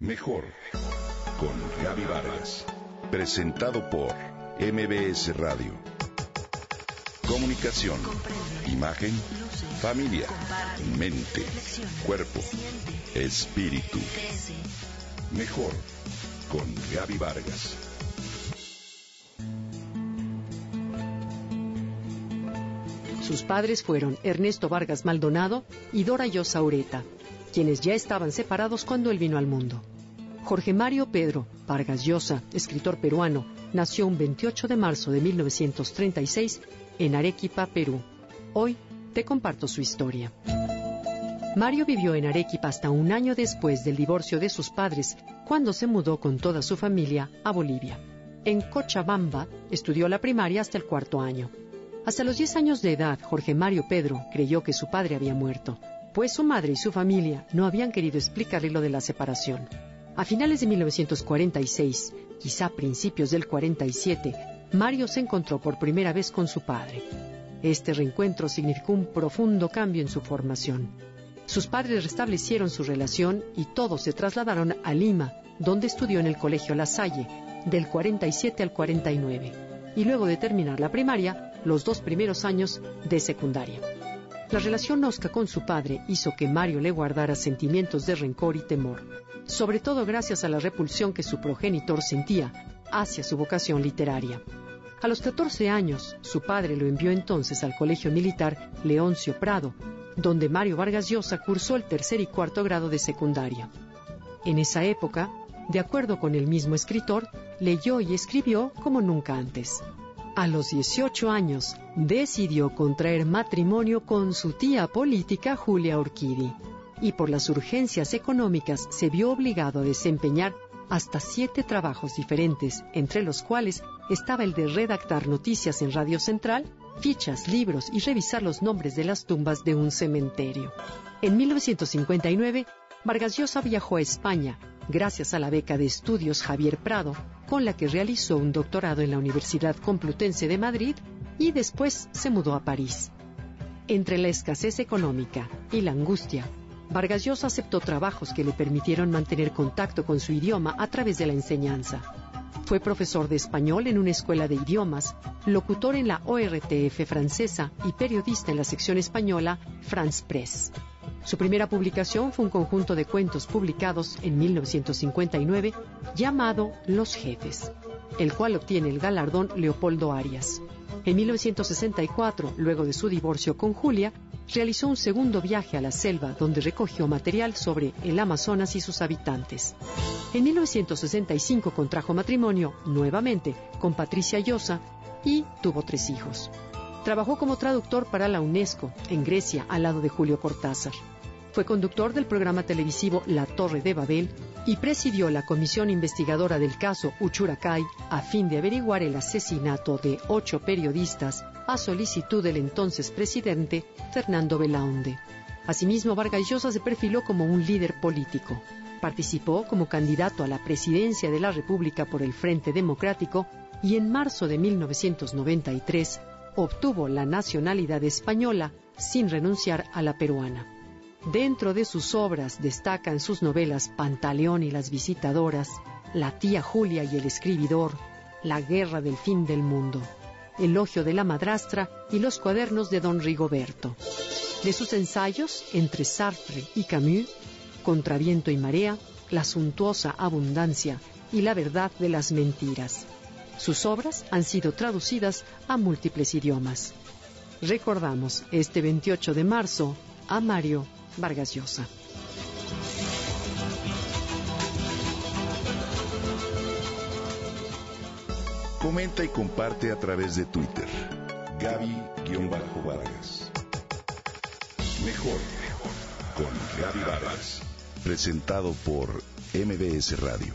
Mejor con Gaby Vargas. Presentado por MBS Radio. Comunicación, imagen, familia, mente, cuerpo, espíritu. Mejor con Gaby Vargas. Sus padres fueron Ernesto Vargas Maldonado y Dora Llosa Ureta, quienes ya estaban separados cuando él vino al mundo. Jorge Mario Pedro Vargas Llosa, escritor peruano, nació un 28 de marzo de 1936 en Arequipa, Perú. Hoy te comparto su historia. Mario vivió en Arequipa hasta un año después del divorcio de sus padres, cuando se mudó con toda su familia a Bolivia. En Cochabamba estudió la primaria hasta el cuarto año. Hasta los 10 años de edad, Jorge Mario Pedro creyó que su padre había muerto, pues su madre y su familia no habían querido explicarle lo de la separación. A finales de 1946, quizá principios del 47, Mario se encontró por primera vez con su padre. Este reencuentro significó un profundo cambio en su formación. Sus padres restablecieron su relación y todos se trasladaron a Lima, donde estudió en el Colegio La Salle, del 47 al 49, y luego de terminar la primaria, los dos primeros años de secundaria. La relación osca con su padre hizo que Mario le guardara sentimientos de rencor y temor, sobre todo gracias a la repulsión que su progenitor sentía hacia su vocación literaria. A los 14 años, su padre lo envió entonces al Colegio Militar Leoncio Prado, donde Mario Vargas Llosa cursó el tercer y cuarto grado de secundaria. En esa época, de acuerdo con el mismo escritor, leyó y escribió como nunca antes. A los 18 años, decidió contraer matrimonio con su tía política Julia Orquidi y por las urgencias económicas se vio obligado a desempeñar hasta siete trabajos diferentes, entre los cuales estaba el de redactar noticias en Radio Central, fichas, libros y revisar los nombres de las tumbas de un cementerio. En 1959, Vargas Llosa viajó a España gracias a la beca de estudios Javier Prado, con la que realizó un doctorado en la Universidad Complutense de Madrid y después se mudó a París. Entre la escasez económica y la angustia, Vargas Llosa aceptó trabajos que le permitieron mantener contacto con su idioma a través de la enseñanza. Fue profesor de español en una escuela de idiomas, locutor en la ORTF francesa y periodista en la sección española France Press. Su primera publicación fue un conjunto de cuentos publicados en 1959 llamado Los Jefes, el cual obtiene el galardón Leopoldo Arias. En 1964, luego de su divorcio con Julia, realizó un segundo viaje a la selva donde recogió material sobre el Amazonas y sus habitantes. En 1965 contrajo matrimonio nuevamente con Patricia Llosa y tuvo tres hijos. Trabajó como traductor para la UNESCO en Grecia al lado de Julio Cortázar. Fue conductor del programa televisivo La Torre de Babel y presidió la comisión investigadora del caso Uchuracay a fin de averiguar el asesinato de ocho periodistas a solicitud del entonces presidente Fernando Belaunde. Asimismo, Vargas Llosa se perfiló como un líder político. Participó como candidato a la presidencia de la República por el Frente Democrático y en marzo de 1993 obtuvo la nacionalidad española sin renunciar a la peruana. Dentro de sus obras destacan sus novelas Pantaleón y las visitadoras, La tía Julia y el escribidor, La guerra del fin del mundo, Elogio de la madrastra y los cuadernos de don Rigoberto. De sus ensayos, entre Sartre y Camus, Contraviento y marea, La suntuosa abundancia y La verdad de las mentiras. Sus obras han sido traducidas a múltiples idiomas. Recordamos este 28 de marzo a Mario Vargas Llosa. Comenta y comparte a través de Twitter. Gaby-Vargas. Mejor con Gaby Vargas. Presentado por MBS Radio.